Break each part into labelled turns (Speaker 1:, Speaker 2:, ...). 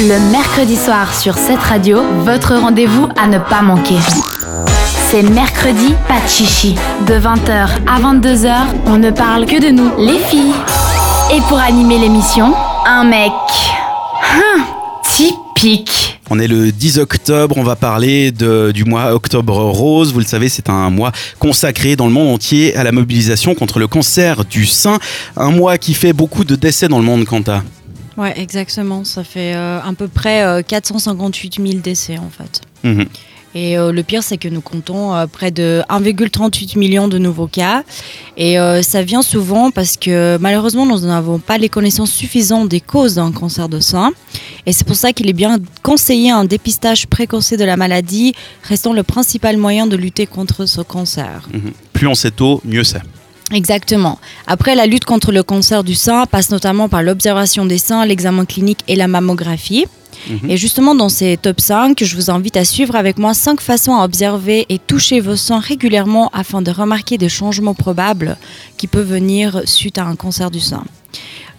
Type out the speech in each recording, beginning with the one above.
Speaker 1: Le mercredi soir sur cette radio, votre rendez-vous à ne pas manquer. C'est mercredi, pas de chichi. De 20h à 22h, on ne parle que de nous, les filles. Et pour animer l'émission, un mec. Hum, typique.
Speaker 2: On est le 10 octobre, on va parler du mois Octobre Rose. Vous le savez, c'est un mois consacré dans le monde entier à la mobilisation contre le cancer du sein. Un mois qui fait beaucoup de décès dans le monde, Quanta.
Speaker 3: Ouais, exactement. Ça fait euh, à peu près euh, 458 000 décès en fait.
Speaker 2: Mhm.
Speaker 3: Et euh, le pire, c'est que nous comptons euh, près de 1,38 million de nouveaux cas. Et euh, ça vient souvent parce que malheureusement, nous n'avons pas les connaissances suffisantes des causes d'un cancer de sein. Et c'est pour ça qu'il est bien conseillé un dépistage précoce de la maladie, restant le principal moyen de lutter contre ce cancer.
Speaker 2: Mhm. Plus on sait tôt, mieux c'est.
Speaker 3: Exactement. Après, la lutte contre le cancer du sein passe notamment par l'observation des seins, l'examen clinique et la mammographie.
Speaker 2: Mhm.
Speaker 3: Et justement, dans ces top 5, je vous invite à suivre avec moi 5 façons à observer et toucher vos seins régulièrement afin de remarquer des changements probables qui peuvent venir suite à un cancer du sein.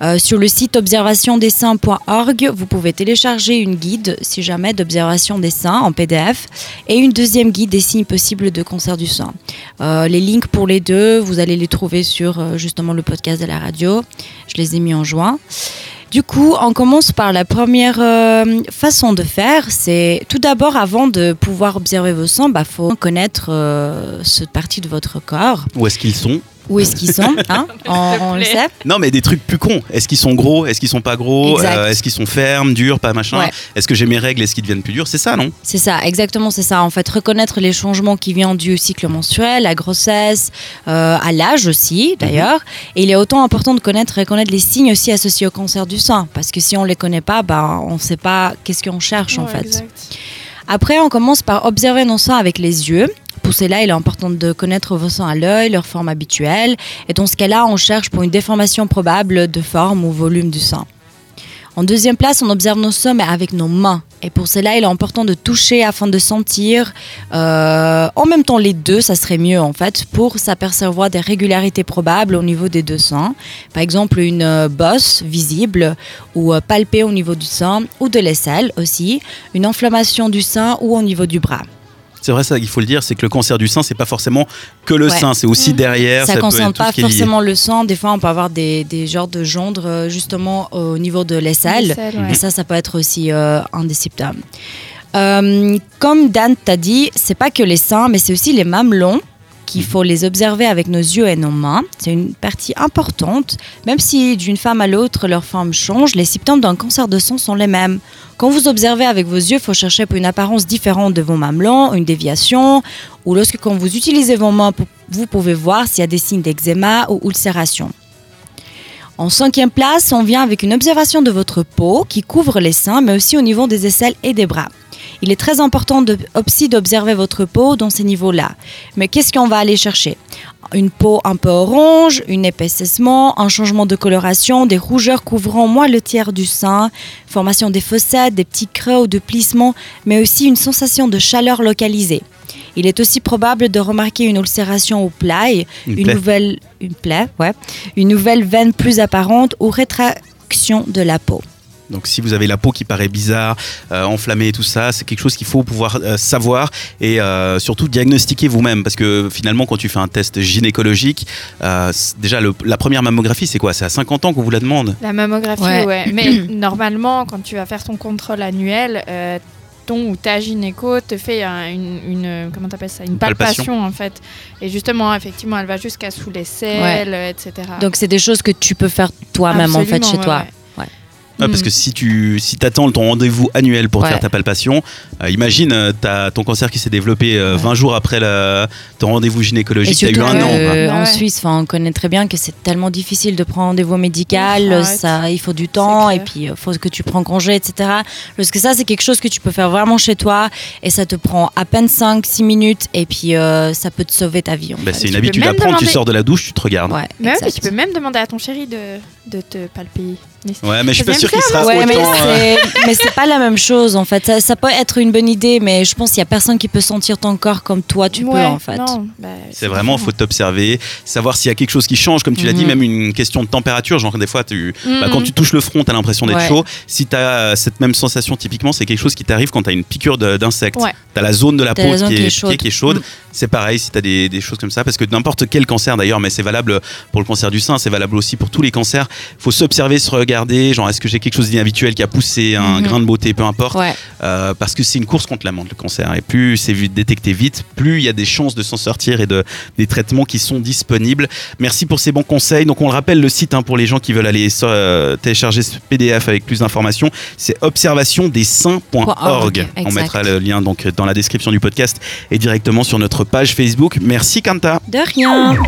Speaker 3: Euh, sur le site observationdesseins.org, vous pouvez télécharger une guide, si jamais, d'observation des seins en PDF et une deuxième guide des signes possibles de cancer du sein. Euh, les links pour les deux, vous allez les trouver sur euh, justement le podcast de la radio. Je les ai mis en juin. Du coup, on commence par la première façon de faire. C'est tout d'abord, avant de pouvoir observer vos seins, il bah, faut connaître cette partie de votre corps.
Speaker 2: Où est-ce qu'ils sont?
Speaker 3: Où est-ce qu'ils sont hein on, on le sait.
Speaker 2: Non, mais des trucs plus cons. Est-ce qu'ils sont gros? Est-ce qu'ils sont pas gros? Euh, Est-ce qu'ils sont fermes, durs, pas machin?
Speaker 3: Ouais.
Speaker 2: Est-ce que j'ai mes règles? Est-ce qu'ils deviennent plus durs? C'est ça, non?
Speaker 3: C'est ça, exactement, c'est ça. En fait, reconnaître les changements qui viennent du cycle menstruel, la grossesse, euh, à l'âge aussi, d'ailleurs. Et il est autant important de connaître, reconnaître les signes aussi associés au cancer du sein, parce que si on les connaît pas, bah, on ne sait pas qu'est-ce qu'on cherche en fait.
Speaker 4: exact.
Speaker 3: Après, on commence par observer nos seins avec les yeux. Pour cela, il est important de connaître vos seins à l'œil, leur forme habituelle. Et dans ce cas-là, on cherche pour une déformation probable de forme ou volume du sein. En deuxième place, on observe nos mais avec nos mains. Et pour cela, il est important de toucher afin de sentir euh, en même temps les deux, ça serait mieux en fait, pour s'apercevoir des régularités probables au niveau des deux seins. Par exemple, une euh, bosse visible ou euh, palpée au niveau du sein ou de l'aisselle aussi, une inflammation du sein ou au niveau du bras.
Speaker 2: C'est vrai, ça, il faut le dire, c'est que le cancer du sein, c'est pas forcément que le
Speaker 3: Ouais.
Speaker 2: sein, c'est aussi derrière.
Speaker 3: ça ne concerne pas forcément le sang. Des fois, on peut avoir des, des genres de gendre euh, justement au niveau de l'aisselle. Et ça, ça peut être aussi euh, indéceptable. Euh, comme Dan t'a dit, c'est pas que les seins, mais c'est aussi les mamelons qu'il faut les observer avec nos yeux et nos mains. C'est une partie importante. Même si d'une femme à l'autre leur forme change, les symptômes d'un cancer de sang sont les mêmes. Quand vous observez avec vos yeux, il faut chercher pour une apparence différente de vos mamelons, une déviation, ou lorsque quand vous utilisez vos mains, vous pouvez voir s'il y a des signes d'eczéma ou ulcération. En cinquième place, on vient avec une observation de votre peau qui couvre les seins, mais aussi au niveau des aisselles et des bras. Il est très important de- aussi d'observer votre peau dans ces niveaux-là. Mais qu'est-ce qu'on va aller chercher? Une peau un peu orange, un épaississement, un changement de coloration, des rougeurs couvrant moins le tiers du sein, formation des fossettes, des petits creux ou de plissements, mais aussi une sensation de chaleur localisée. Il est aussi probable de remarquer une ulcération ou plaie,
Speaker 2: Une
Speaker 3: une nouvelle, une plaie, ouais, une nouvelle veine plus apparente ou rétraction de la peau.
Speaker 2: Donc si vous avez la peau qui paraît bizarre, euh, enflammée et tout ça, c'est quelque chose qu'il faut pouvoir euh, savoir et euh, surtout diagnostiquer vous-même parce que finalement quand tu fais un test gynécologique, euh, déjà le- la première mammographie c'est quoi? C'est à 50 ans qu'on vous la demande?
Speaker 4: La mammographie,
Speaker 3: Ouais.
Speaker 4: ouais. Mais normalement, quand tu vas faire ton contrôle annuel, euh, ton ou ta gynéco te fait un- une, une- comment t'appelles ça, une
Speaker 2: palpation.
Speaker 4: palpation. en fait. Et justement, effectivement, elle va jusqu'à sous les selles, etc.
Speaker 3: Donc c'est des choses que tu peux faire toi-même en fait chez
Speaker 4: ouais,
Speaker 3: toi.
Speaker 4: ouais.
Speaker 2: Ouais, Parce
Speaker 4: Mm.
Speaker 2: que si tu si attends ton rendez-vous annuel pour
Speaker 3: Ouais.
Speaker 2: faire ta palpation, euh, imagine euh, t'as ton cancer qui s'est développé euh,
Speaker 3: Ouais.
Speaker 2: 20 jours après la- ton rendez-vous gynécologique, t'as eu un an.
Speaker 3: que, en. Suisse, enfin, on connaît très bien que c'est tellement difficile de prendre rendez-vous médical, ça, il faut du temps et puis il faut que tu prends congé, etc. Parce que ça, c'est quelque chose que tu peux faire vraiment chez toi et ça te prend à peine 5-6 minutes et puis euh, ça peut te sauver ta vie.
Speaker 2: Bah, c'est une
Speaker 4: Tu
Speaker 2: habitude à
Speaker 4: même
Speaker 2: prendre, tu sors de la douche, tu te regardes.
Speaker 3: Ouais,
Speaker 4: Mais ouais,
Speaker 3: exact.
Speaker 4: mais tu peux même demander à ton chéri de, de te palper.
Speaker 2: Ouais, mais je suis pas
Speaker 4: J'aime
Speaker 2: sûr qu'il sera
Speaker 3: Ouais, mais
Speaker 2: autant. euh,
Speaker 3: c'est, mais c'est pas la même chose en fait. Ça, ça peut être une bonne idée, mais je pense qu'il y a personne qui peut sentir ton corps comme toi tu peux en fait.
Speaker 4: Non, bah,
Speaker 2: C'est vraiment, faut t'observer, savoir s'il y a quelque chose qui change, comme tu l'as dit,
Speaker 3: Mhm.
Speaker 2: même une question de température. Genre, des fois, tu, bah,
Speaker 4: Mhm.
Speaker 2: quand tu touches le front, tu as l'impression d'être
Speaker 3: Ouais.
Speaker 2: chaud. Si tu as cette même sensation, typiquement, c'est quelque chose qui t'arrive quand tu as une piqûre d'insecte.
Speaker 4: Ouais.
Speaker 2: Tu as la zone de la peau
Speaker 3: la
Speaker 2: qui
Speaker 3: qui
Speaker 2: est,
Speaker 3: chaude.
Speaker 2: qui est chaude.
Speaker 3: Mm.
Speaker 2: C'est pareil si tu as des, des choses comme ça, parce que n'importe quel cancer d'ailleurs, mais c'est valable pour le cancer du sein, c'est valable aussi pour tous les cancers. faut s'observer, se regarder, genre est-ce que j'ai quelque chose d'inhabituel qui a poussé, un
Speaker 3: Mhm.
Speaker 2: grain de beauté, peu importe.
Speaker 3: Ouais.
Speaker 2: Euh, parce que c'est une course contre la montre, le cancer. Et plus c'est détecté vite, plus il y a des chances de s'en sortir et de, des traitements qui sont disponibles. Merci pour ces bons conseils. Donc on le rappelle, le site hein, pour les gens qui veulent aller euh, télécharger ce PDF avec plus d'informations, c'est observationdesseins.org.
Speaker 3: Org,
Speaker 2: On mettra le lien donc dans la description du podcast et directement sur notre page Facebook. Merci Kanta.
Speaker 3: De rien.